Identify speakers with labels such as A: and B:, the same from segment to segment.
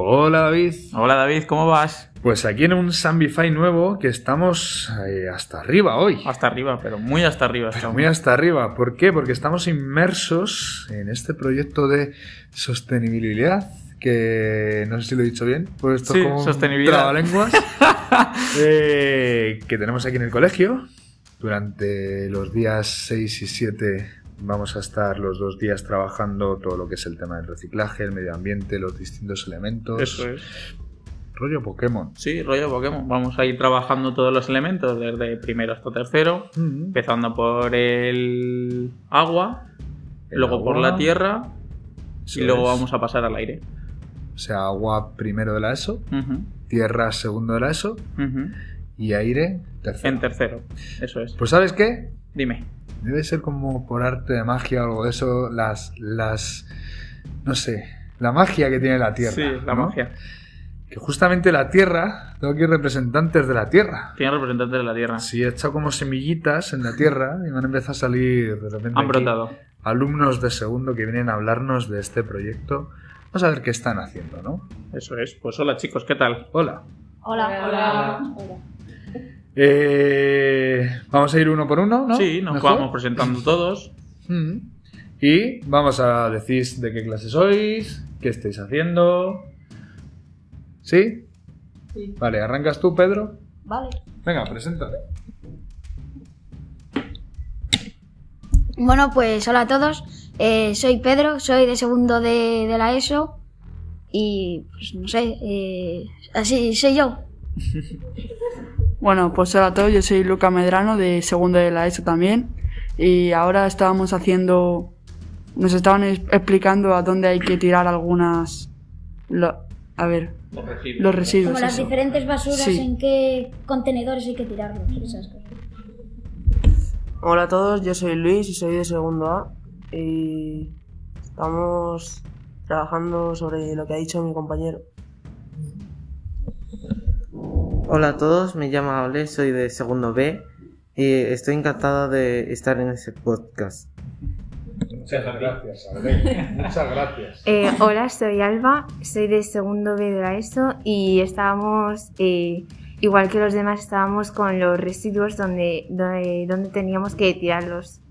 A: Hola David.
B: Hola David, ¿cómo vas?
A: Pues aquí en un Sambify nuevo que estamos eh, hasta arriba hoy.
B: Hasta arriba, pero muy hasta arriba.
A: Pero muy hasta arriba. ¿Por qué? Porque estamos inmersos en este proyecto de sostenibilidad que no sé si lo he dicho bien, pues esto
B: Sí,
A: es como
B: sostenibilidad.
A: trabalenguas, eh, que tenemos aquí en el colegio. Durante los días 6 y 7 vamos a estar los dos días trabajando todo lo que es el tema del reciclaje, el medio ambiente, los distintos elementos.
B: Eso es.
A: Rollo Pokémon.
B: Sí, rollo Pokémon. Vamos a ir trabajando todos los elementos desde primero hasta tercero, empezando por el agua,
A: El
B: luego por la tierra
A: Eso
B: y luego
A: es.
B: vamos a pasar al aire.
A: O sea, agua primero de la ESO, tierra segundo de la ESO y aire tercero.
B: En tercero, eso es.
A: Pues ¿sabes qué?
B: Dime.
A: Debe ser como por arte de magia o algo de eso, las, las, no sé, la magia que tiene la Tierra.
B: Sí, la
A: ¿no?
B: magia.
A: Que justamente la Tierra, tengo aquí representantes de la Tierra.
B: Tiene representantes de la tierra.
A: Sí, he echado como semillitas en la Tierra y me han empezado a salir de repente
B: Han
A: aquí
B: brotado.
A: alumnos de segundo que vienen a hablarnos de este proyecto. Vamos a ver qué están haciendo, ¿no?
B: Eso es. Pues hola chicos, ¿qué tal?
A: Hola.
C: Hola. Hola.
A: Eh, vamos a ir uno por uno, ¿no?
B: Sí, nos
A: Mejor.
B: vamos presentando todos.
A: Mm. Y vamos a decir de qué clase sois, qué estáis haciendo. ¿Sí?
C: Sí.
A: Vale, arrancas tú, Pedro.
C: Vale.
A: Venga, preséntate.
C: Bueno, pues hola a todos. Eh, soy Pedro, soy de segundo de, de la ESO. Y pues no sé, eh, así soy yo.
D: Bueno, pues hola a todos, yo soy Luca Medrano de segundo de la ESO también y ahora estábamos haciendo, nos estaban es- explicando a dónde hay que tirar algunas, lo- a ver,
B: Los residuos.
D: los residuos.
C: Como las
D: eso.
C: diferentes basuras,
D: Sí.
C: en qué contenedores hay que tirarlos, esas cosas.
E: Hola a todos, yo soy Luis y soy de segundo A y estamos trabajando sobre lo que ha dicho mi compañero.
F: Hola a todos, me llamo Ole, soy de segundo B y estoy encantado de estar en ese podcast.
A: Muchas gracias, Aurel. Muchas gracias.
G: Eh, hola, soy Alba, soy de segundo B de la ESO y estábamos, eh, igual que los demás, estábamos con los residuos donde, donde, donde teníamos que tirarlos.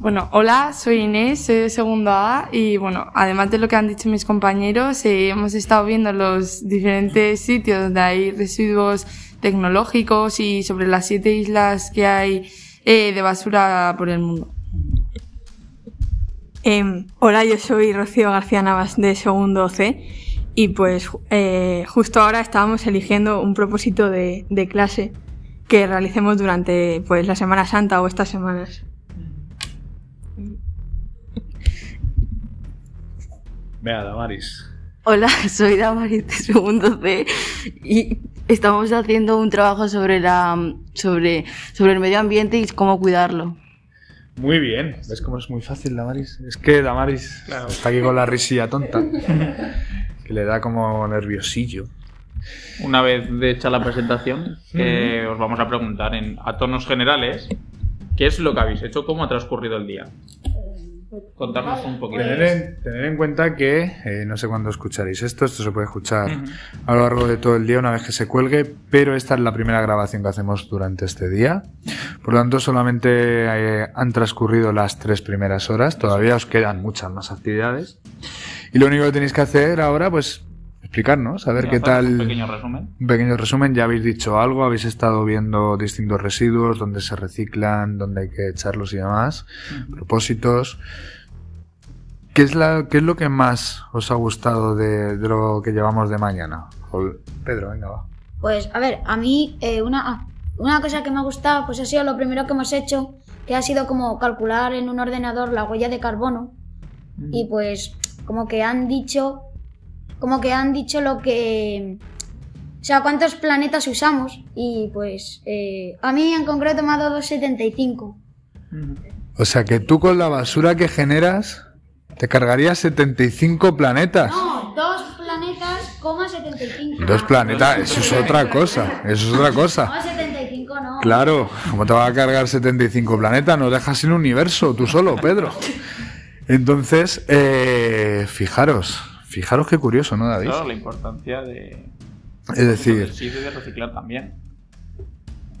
H: Bueno, hola, soy Inés, soy de segundo A y bueno, además de lo que han dicho mis compañeros, eh, hemos estado viendo los diferentes sitios donde hay residuos tecnológicos y sobre las siete islas que hay eh, de basura por el mundo.
I: Em, hola, yo soy Rocío García Navas de segundo C y pues eh, justo ahora estábamos eligiendo un propósito de, de clase que realicemos durante pues la Semana Santa o estas semanas.
A: Vea, Damaris.
J: Hola, soy Damaris de segundo C y estamos haciendo un trabajo sobre la sobre sobre el medio ambiente y cómo cuidarlo.
A: Muy bien. ¿Ves cómo es muy fácil, Damaris? Es que Damaris
B: Claro.
A: está aquí con la risilla tonta. que le da como nerviosillo.
B: Una vez de hecha la presentación, eh, os vamos a preguntar en, a tonos generales qué es lo que habéis hecho, cómo ha transcurrido el día. Contarnos un poquito.
A: Tener en, tener en cuenta que eh, no sé cuándo escucharéis esto, esto se puede escuchar a lo largo de todo el día una vez que se cuelgue, pero esta es la primera grabación que hacemos durante este día. Por lo tanto, solamente eh, han transcurrido las tres primeras horas, todavía os quedan muchas más actividades. Y lo único que tenéis que hacer ahora, pues, explicarnos, a ver qué tal.
B: Un pequeño resumen.
A: Un pequeño resumen, ya habéis dicho algo, habéis estado viendo distintos residuos, dónde se reciclan, dónde hay que echarlos y demás, propósitos. ¿Qué es, la, ¿Qué es lo que más os ha gustado de, de lo que llevamos de mañana? Pedro, venga, va.
C: Pues a ver, a mí eh, una, ah, una cosa que me ha gustado pues ha sido lo primero que hemos hecho, que ha sido como calcular en un ordenador la huella de carbono. Y pues como que han dicho, como que han dicho lo que... O sea, cuántos planetas usamos. Y pues eh, a mí en concreto me ha dado 275.
A: O sea que tú con la basura que generas te cargarías 75 planetas.
C: No, dos planetas, coma 75.
A: Dos planetas, eso es otra cosa, eso es otra cosa.
C: No, 75 no.
A: Claro, ¿cómo te va a cargar 75 planetas? No dejas el universo, tú solo, Pedro. Entonces, eh, fijaros, Fijaros qué curioso, ¿no, David?
B: Claro, la importancia de.
A: Es decir,
B: y de reciclar también.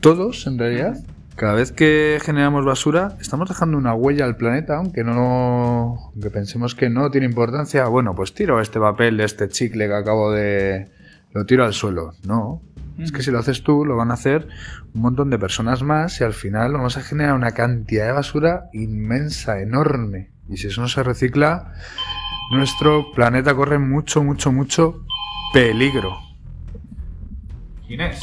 A: todos, en realidad, cada vez que generamos basura, estamos dejando una huella al planeta, aunque no. aunque pensemos que no tiene importancia. Bueno, pues tiro este papel este chicle que acabo de. lo tiro al suelo. No. Es que si lo haces tú, lo van a hacer un montón de personas más y al final vamos a generar una cantidad de basura inmensa, enorme. Y si eso no se recicla, nuestro planeta corre mucho, mucho, mucho peligro. Inés.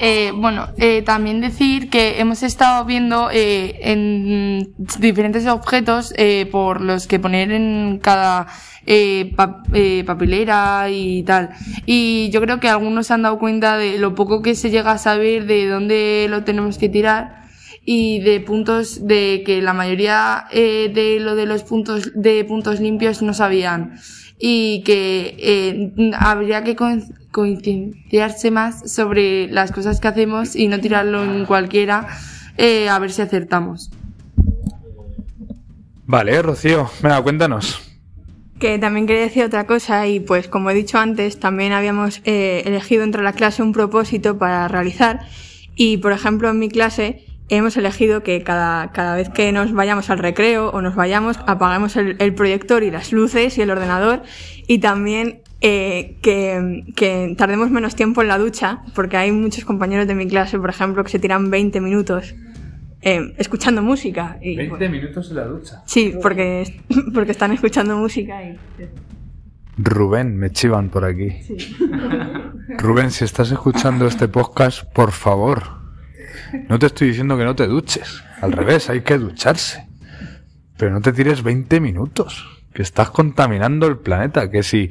H: Eh, bueno, eh, también decir que hemos estado viendo eh, en diferentes objetos eh, por los que poner en cada eh, pa- eh, papelera y tal. Y yo creo que algunos se han dado cuenta de lo poco que se llega a saber de dónde lo tenemos que tirar y de puntos de que la mayoría eh, de lo de los puntos de puntos limpios no sabían y que eh, habría que con- concienciarse más sobre las cosas que hacemos y no tirarlo en cualquiera eh, a ver si acertamos.
A: Vale, Rocío, venga, cuéntanos.
I: Que también quería decir otra cosa y pues como he dicho antes, también habíamos eh, elegido entre la clase un propósito para realizar y por ejemplo en mi clase hemos elegido que cada, cada vez que nos vayamos al recreo o nos vayamos apaguemos el, el proyector y las luces y el ordenador y también eh, que, que tardemos menos tiempo en la ducha porque hay muchos compañeros de mi clase, por ejemplo, que se tiran 20 minutos eh, escuchando música. Y,
A: minutos en la ducha.
I: Sí, porque, porque están escuchando música y...
A: Rubén, me chivan por aquí. Rubén, si estás escuchando este podcast, por favor, no te estoy diciendo que no te duches. Al revés, hay que ducharse. Pero no te tires 20 minutos, que estás contaminando el planeta. Que si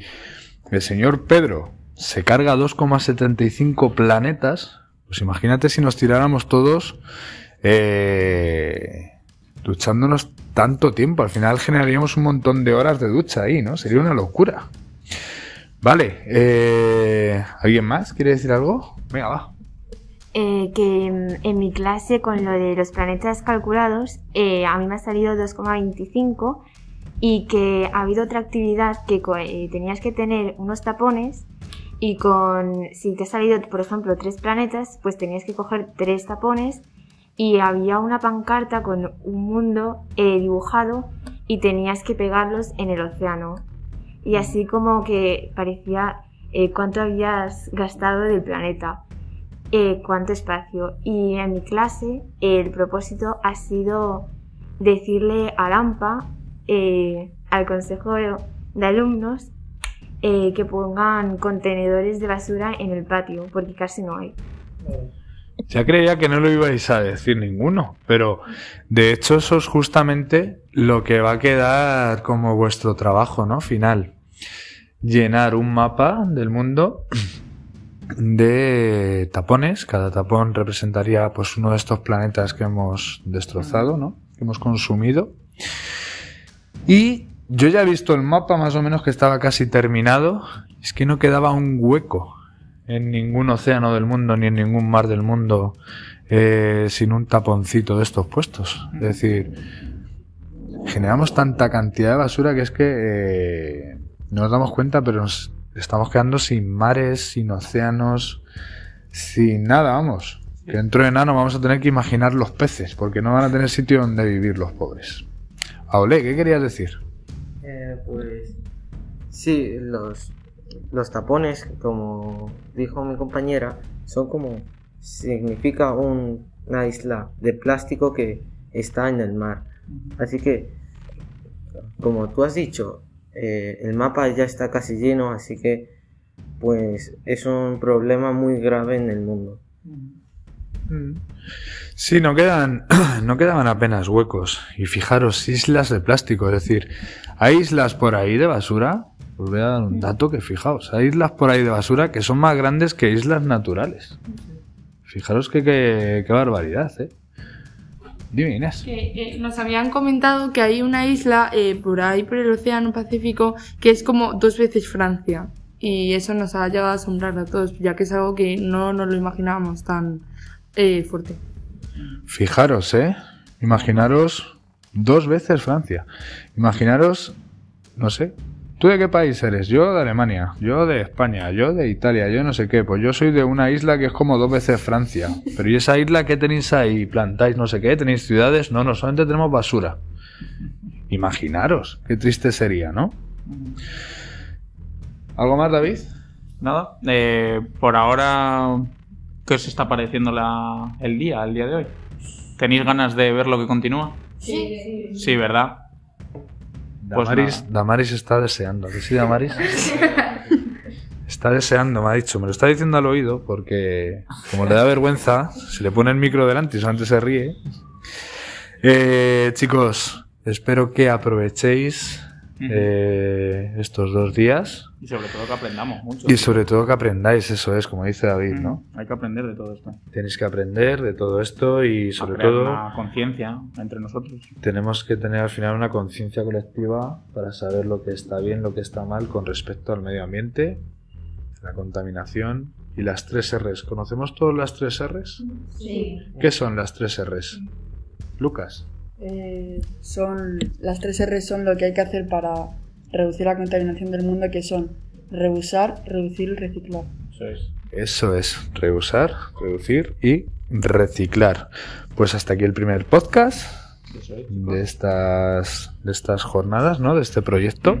A: el señor Pedro se carga 2,75 planetas, pues imagínate si nos tiráramos todos eh, duchándonos tanto tiempo. Al final generaríamos un montón de horas de ducha ahí, ¿no? Sería una locura. Vale, eh, ¿alguien más quiere decir algo? Venga, va.
G: Eh, que mm, en mi clase con lo de los planetas calculados eh, a mí me ha salido 2,25 y que ha habido otra actividad que eh, tenías que tener unos tapones y con si te ha salido por ejemplo tres planetas pues tenías que coger tres tapones y había una pancarta con un mundo eh, dibujado y tenías que pegarlos en el océano. Y así como que parecía eh, cuánto habías gastado del planeta eh, cuánto espacio. Y en mi clase el propósito ha sido decirle al AMPA, eh, al consejo de, de alumnos, eh, que pongan contenedores de basura en el patio, porque casi no hay.
A: Ya creía que no lo ibais a decir ninguno, pero de hecho eso es justamente lo que va a quedar como vuestro trabajo, ¿no? Final. Llenar un mapa del mundo de tapones. Cada tapón representaría pues uno de estos planetas que hemos destrozado, ¿no? Que hemos consumido. Y yo ya he visto el mapa más o menos que estaba casi terminado. Es que no quedaba un hueco en ningún océano del mundo ni en ningún mar del mundo eh, sin un taponcito de estos puestos. Es decir, generamos tanta cantidad de basura que es que eh, no nos damos cuenta, pero nos estamos quedando sin mares, sin océanos, sin nada, vamos. Que dentro de nada vamos a tener que imaginar los peces, porque no van a tener sitio donde vivir los pobres. Aole, ¿qué querías decir?
F: Eh, pues sí, los, los tapones, como dijo mi compañera, son como significa un- una isla de plástico que está en el mar. Así que, como tú has dicho, eh, el mapa ya está casi lleno, así que pues es un problema muy grave en el mundo.
A: Sí, no quedan, no quedaban apenas huecos. Y fijaros, islas de plástico, es decir, hay islas por ahí de basura. Os voy a dar un dato que fijaos, hay islas por ahí de basura que son más grandes que islas naturales. Fijaros que qué qué barbaridad, ¿eh? Dime, Inés.
H: Que, eh, nos habían comentado que hay una isla eh, por ahí por el Océano Pacífico que es como dos veces Francia. Y eso nos ha llevado a asombrar a todos, ya que es algo que no nos lo imaginábamos tan eh, fuerte.
A: Fijaros, ¿eh? Imaginaros dos veces Francia. Imaginaros, no sé, ¿Tú de qué país eres? Yo de Alemania, yo de España, yo de Italia, yo no sé qué. Pues yo soy de una isla que es como dos veces Francia. Pero ¿y esa isla qué tenéis ahí? ¿Plantáis no sé qué? ¿Tenéis ciudades? No, no, solamente tenemos basura. Imaginaros, qué triste sería, ¿no? ¿Algo más, David?
B: Nada. Eh, por ahora, ¿qué os está pareciendo la, el día, el día de hoy? ¿Tenéis ganas de ver lo que continúa?
C: Sí.
B: Sí, ¿verdad? Pues
A: Damaris. Damaris está deseando. ¿Que sí, Damaris? Está deseando, me ha dicho. Me lo está diciendo al oído porque, como le da vergüenza, se le pone el micro delante y solamente se ríe. Eh, chicos, espero que aprovechéis eh, estos dos días
B: Y sobre todo que aprendamos mucho.
A: y sobre todo que aprendáis, eso es, como dice David, ¿no?
B: Hay que aprender de todo esto.
A: Tenéis que aprender de todo esto y sobre
B: Crear
A: todo
B: una conciencia entre nosotros.
A: tenemos que tener al final una conciencia colectiva para saber lo que está bien, lo que está mal con respecto al medio ambiente, la contaminación y las tres R's. ¿Conocemos todas las tres R's?
C: Sí.
A: ¿Qué son las tres R's? Lucas.
D: Eh, son las tres R son lo que hay que hacer para reducir la contaminación del mundo, que son reusar, reducir y reciclar.
B: Eso es.
A: Eso es, reusar, reducir y reciclar. Pues hasta aquí el primer podcast
B: Eso es.
A: de estas, de estas jornadas, ¿no? De este proyecto.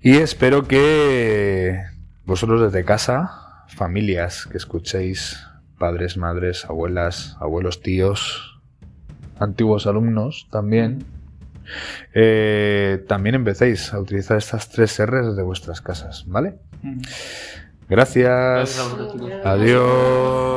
A: Y espero que vosotros desde casa, familias que escuchéis, padres, madres, abuelas, abuelos, tíos, antiguos alumnos también, eh, también empecéis a utilizar estas tres R's desde vuestras casas, ¿vale? Gracias.
B: Gracias a vosotros, chicos.
A: Adiós.